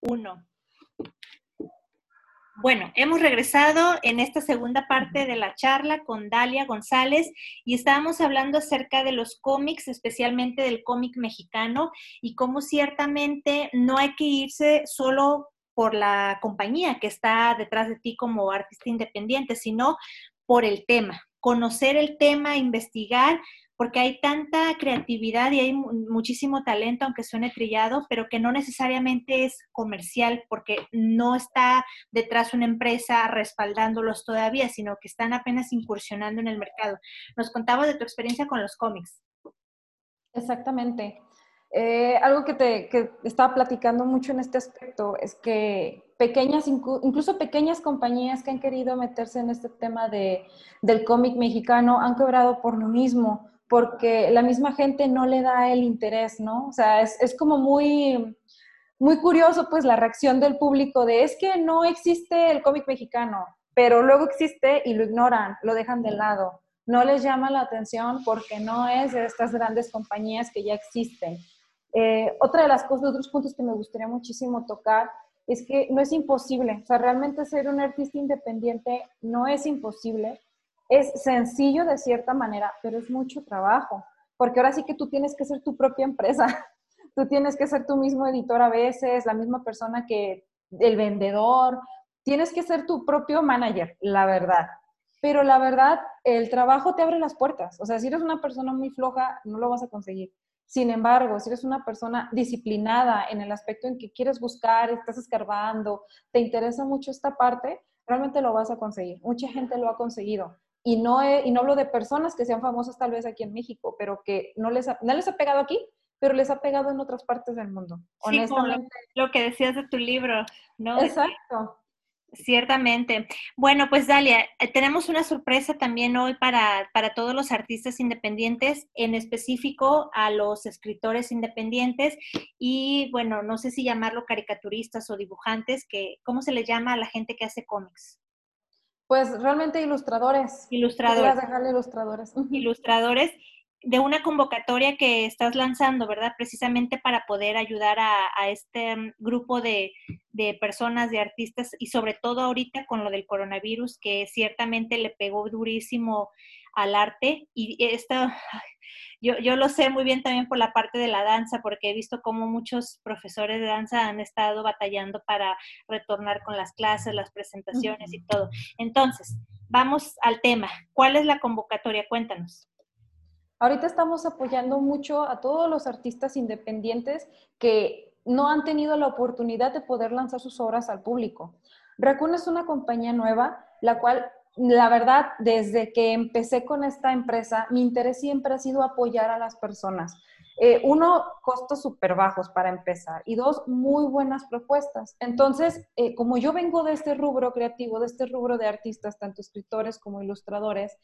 Uno. Bueno, hemos regresado en esta segunda parte de la charla con Dalia González y estábamos hablando acerca de los cómics, especialmente del cómic mexicano y cómo ciertamente no hay que irse solo por la compañía que está detrás de ti como artista independiente, sino por el tema, conocer el tema, investigar, porque hay tanta creatividad y hay muchísimo talento, aunque suene trillado, pero que no necesariamente es comercial, porque no está detrás una empresa respaldándolos todavía, sino que están apenas incursionando en el mercado. Nos contabas de tu experiencia con los cómics. Exactamente. Eh, algo que te que estaba platicando mucho en este aspecto es que pequeñas, incluso pequeñas compañías que han querido meterse en este tema de, del cómic mexicano han quebrado por lo mismo, porque la misma gente no le da el interés, ¿no? O sea, es, es como muy, muy curioso pues la reacción del público de es que no existe el cómic mexicano, pero luego existe y lo ignoran, lo dejan de lado. No les llama la atención porque no es de estas grandes compañías que ya existen. Eh, otra de las cosas, otros puntos que me gustaría muchísimo tocar es que no es imposible, o sea, realmente ser un artista independiente no es imposible, es sencillo de cierta manera, pero es mucho trabajo, porque ahora sí que tú tienes que ser tu propia empresa, tú tienes que ser tu mismo editor a veces, la misma persona que el vendedor, tienes que ser tu propio manager, la verdad. Pero la verdad, el trabajo te abre las puertas. O sea, si eres una persona muy floja, no lo vas a conseguir. Sin embargo, si eres una persona disciplinada en el aspecto en que quieres buscar, estás escarbando, te interesa mucho esta parte, realmente lo vas a conseguir. Mucha gente lo ha conseguido y no, y no hablo de personas que sean famosas tal vez aquí en México, pero que no les ha, no les ha pegado aquí, pero les ha pegado en otras partes del mundo. Sí, honestamente. lo que decías de tu libro, ¿no? Exacto. Ciertamente. Bueno, pues Dalia, eh, tenemos una sorpresa también hoy para, para, todos los artistas independientes, en específico a los escritores independientes y bueno, no sé si llamarlo caricaturistas o dibujantes, que, ¿cómo se les llama a la gente que hace cómics? Pues realmente ilustradores. Ilustradores. dejarle ilustradores. Ilustradores de una convocatoria que estás lanzando, ¿verdad? Precisamente para poder ayudar a, este mm, grupo de, de, personas, de artistas, y sobre todo ahorita con lo del coronavirus, que ciertamente le pegó durísimo al arte. Y esto, yo, yo lo sé muy bien también por la parte de la danza, porque he visto cómo muchos profesores de danza han estado batallando para retornar con las clases, las presentaciones y todo. Entonces, vamos al tema. ¿Cuál es la convocatoria? Cuéntanos. Ahorita estamos apoyando mucho a todos los artistas independientes que no han tenido la oportunidad de poder lanzar sus obras al público. Raccoon es una compañía nueva, la cual la verdad, desde que empecé con esta empresa, mi interés siempre ha sido apoyar a las personas. Eh, uno, costos súper bajos para empezar y dos, muy buenas propuestas. Entonces, eh, como yo vengo de este rubro creativo, de este rubro de artistas, tanto escritores como ilustradores,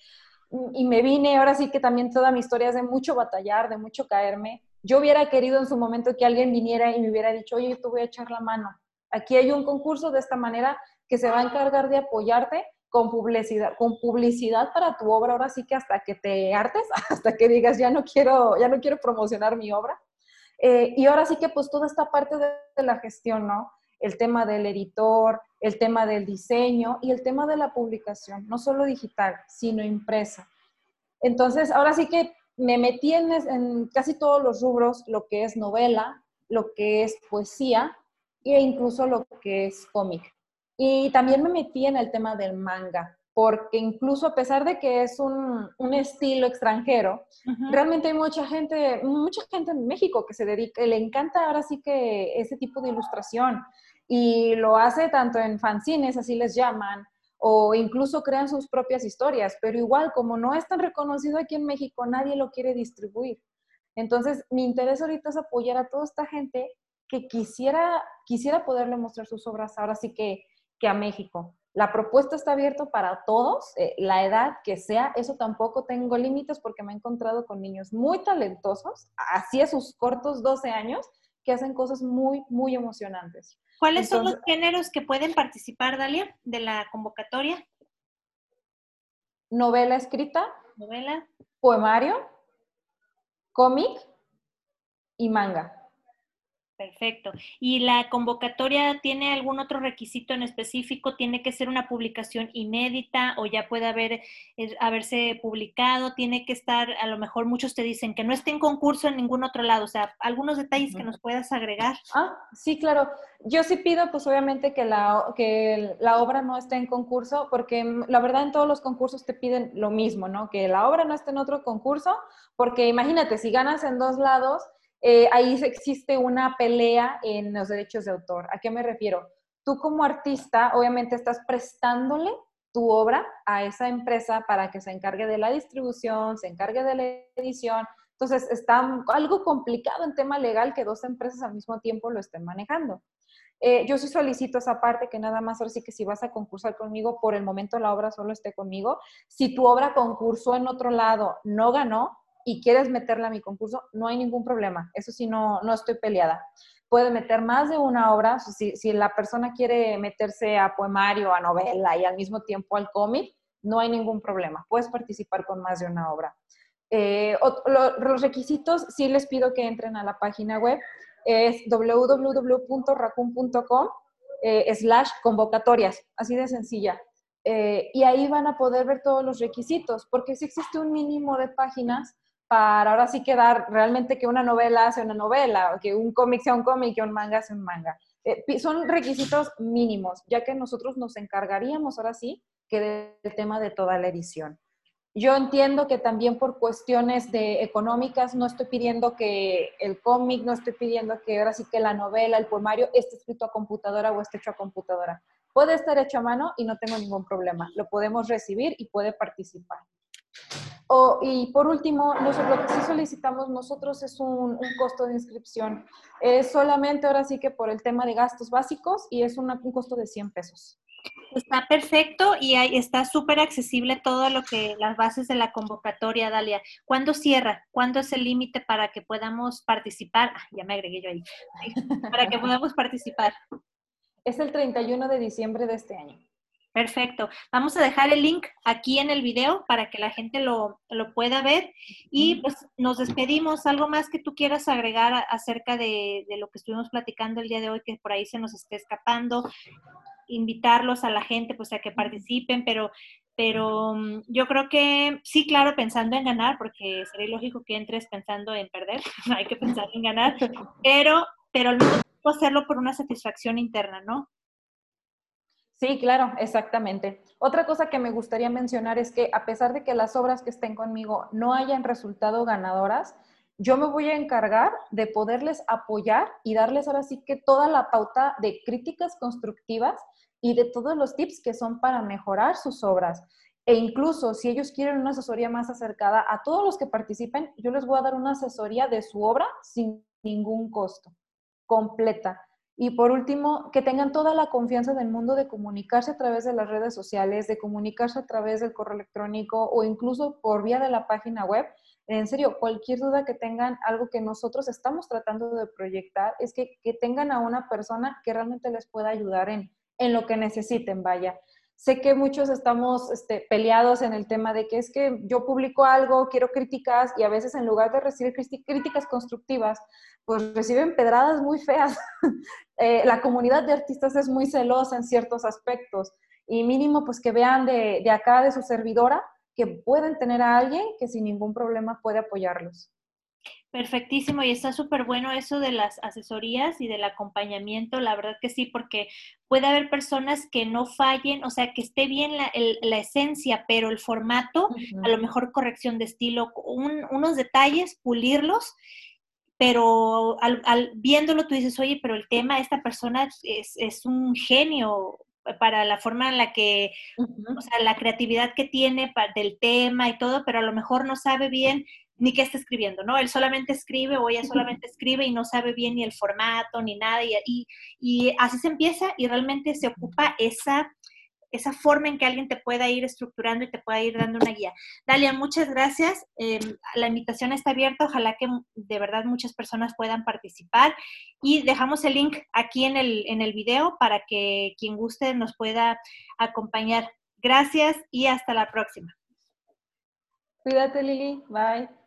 y me vine, ahora sí que también toda mi historia es de mucho batallar, de mucho caerme. Yo hubiera querido en su momento que alguien viniera y me hubiera dicho, oye, yo te voy a echar la mano. Aquí hay un concurso de esta manera que se va a encargar de apoyarte con publicidad, con publicidad para tu obra, ahora sí que hasta que te hartes, hasta que digas, ya no quiero, ya no quiero promocionar mi obra. Eh, y ahora sí que pues toda esta parte de, la gestión, ¿no? El tema del editor, el tema del diseño y el tema de la publicación, no solo digital, sino impresa. Entonces, ahora sí que me metí en, en casi todos los rubros, lo que es novela, lo que es poesía e incluso lo que es cómic. Y también me metí en el tema del manga, porque incluso a pesar de que es un, un estilo extranjero, realmente hay mucha gente, mucha gente en México que se dedica, le encanta ahora sí que ese tipo de ilustración y lo hace tanto en fanzines, así les llaman, o incluso crean sus propias historias, pero igual como no es tan reconocido aquí en México, nadie lo quiere distribuir. Entonces, mi interés ahorita es apoyar a toda esta gente que quisiera, quisiera poderle mostrar sus obras ahora sí que que a México. La propuesta está abierta para todos, eh, la edad que sea, eso tampoco tengo límites porque me he encontrado con niños muy talentosos, así a sus cortos 12 años, que hacen cosas muy, muy emocionantes. ¿Cuáles son los géneros que pueden participar, Dalia, de la convocatoria? Novela escrita. Novela. Poemario. Cómic y manga. Perfecto. ¿Y la convocatoria tiene algún otro requisito en específico? ¿Tiene que ser una publicación inédita o ya puede haber, eh, haberse publicado? ¿Tiene que estar, a lo mejor muchos te dicen que no esté en concurso en ningún otro lado? O sea, algunos detalles que nos puedas agregar. Ah, sí, claro. Yo sí pido, pues obviamente que la, que la obra no esté en concurso, porque mm, la verdad en todos los concursos te piden lo mismo, ¿no? Que la obra no esté en otro concurso, porque imagínate, si ganas en dos lados, eh, ahí existe una pelea en los derechos de autor. ¿A qué me refiero? Tú como artista, obviamente estás prestándole tu obra a esa empresa para que se encargue de la distribución, se encargue de la edición. Entonces, está algo complicado en tema legal que dos empresas al mismo tiempo lo estén manejando. Eh, yo sí solicito esa parte que nada más ahora sí que si vas a concursar conmigo, por el momento la obra solo esté conmigo. Si tu obra concursó en otro lado, no ganó, y quieres meterla a mi concurso, no hay ningún problema. Eso sí, no, no estoy peleada. Puede meter más de una obra, si, si la persona quiere meterse a poemario, a novela y al mismo tiempo al cómic, no hay ningún problema. Puedes participar con más de una obra. Eh, los requisitos, sí les pido que entren a la página web, es www.racun.com eh, slash convocatorias, así de sencilla. Eh, y ahí van a poder ver todos los requisitos, porque si existe un mínimo de páginas para ahora sí quedar realmente que una novela sea una novela, o que un cómic sea un cómic, que un manga sea un manga. Eh, son requisitos mínimos, ya que nosotros nos encargaríamos ahora sí que del tema de toda la edición. Yo entiendo que también por cuestiones de económicas no estoy pidiendo que el cómic, no estoy pidiendo que ahora sí que la novela, el poemario esté escrito a computadora o esté hecho a computadora. Puede estar hecho a mano y no tengo ningún problema. Lo podemos recibir y puede participar y por último, lo que sí solicitamos nosotros es un, costo de inscripción. Es solamente ahora sí que por el tema de gastos básicos y es un costo de 100 pesos. Está perfecto y ahí está súper accesible todo lo que las bases de la convocatoria, Dalia. ¿Cuándo cierra? ¿Cuándo es el límite para que podamos participar? Ah, ya me agregué yo ahí. Para que podamos participar. Es el 31 de diciembre de este año. Perfecto. Vamos a dejar el link aquí en el video para que la gente lo, pueda ver. Y pues nos despedimos. ¿Algo más que tú quieras agregar acerca de, lo que estuvimos platicando el día de hoy, que por ahí se nos esté escapando? Invitarlos a la gente pues a que participen, pero pero mm, yo creo que sí, claro, pensando en ganar, porque sería lógico que entres pensando en perder, hay que pensar en ganar, pero, pero al mismo tiempo hacerlo por una satisfacción interna, ¿no? Sí, claro, exactamente. Otra cosa que me gustaría mencionar es que a pesar de que las obras que estén conmigo no hayan resultado ganadoras, yo me voy a encargar de poderles apoyar y darles ahora sí que toda la pauta de críticas constructivas y de todos los tips que son para mejorar sus obras. E incluso si ellos quieren una asesoría más acercada a todos los que participen, yo les voy a dar una asesoría de su obra sin ningún costo, completa. Y por último, que tengan toda la confianza del mundo de comunicarse a través de las redes sociales, de comunicarse a través del correo electrónico o incluso por vía de la página web. En serio, cualquier duda que tengan, algo que nosotros estamos tratando de proyectar, es que, tengan a una persona que realmente les pueda ayudar en, en lo que necesiten, vaya. Sé que muchos estamos este, peleados en el tema de que es que yo publico algo, quiero críticas y a veces en lugar de recibir críticas constructivas, pues reciben pedradas muy feas. Eh, la comunidad de artistas es muy celosa en ciertos aspectos y mínimo pues que vean de, de acá, de su servidora, que pueden tener a alguien que sin ningún problema puede apoyarlos. Perfectísimo, y está súper bueno eso de las asesorías y del acompañamiento, la verdad que sí, porque puede haber personas que no fallen, o sea, que esté bien la, la esencia, pero el formato, a lo mejor corrección de estilo, unos detalles, pulirlos, pero al, viéndolo tú dices, oye, pero el tema, esta persona es, es un genio, para la forma en la que, o sea, la creatividad que tiene para, del tema y todo, pero a lo mejor no sabe bien ni qué está escribiendo, ¿no? Él solamente escribe o ella solamente escribe y no sabe bien ni el formato ni nada y, y, así se empieza y realmente se ocupa esa, esa forma en que alguien te pueda ir estructurando y te pueda ir dando una guía. Dalia, muchas gracias. Em, la invitación está abierta. Ojalá que de verdad muchas personas puedan participar. Y dejamos el link aquí en el, en el video para que quien guste nos pueda acompañar. Gracias y hasta la próxima. Cuídate, Lili. Bye.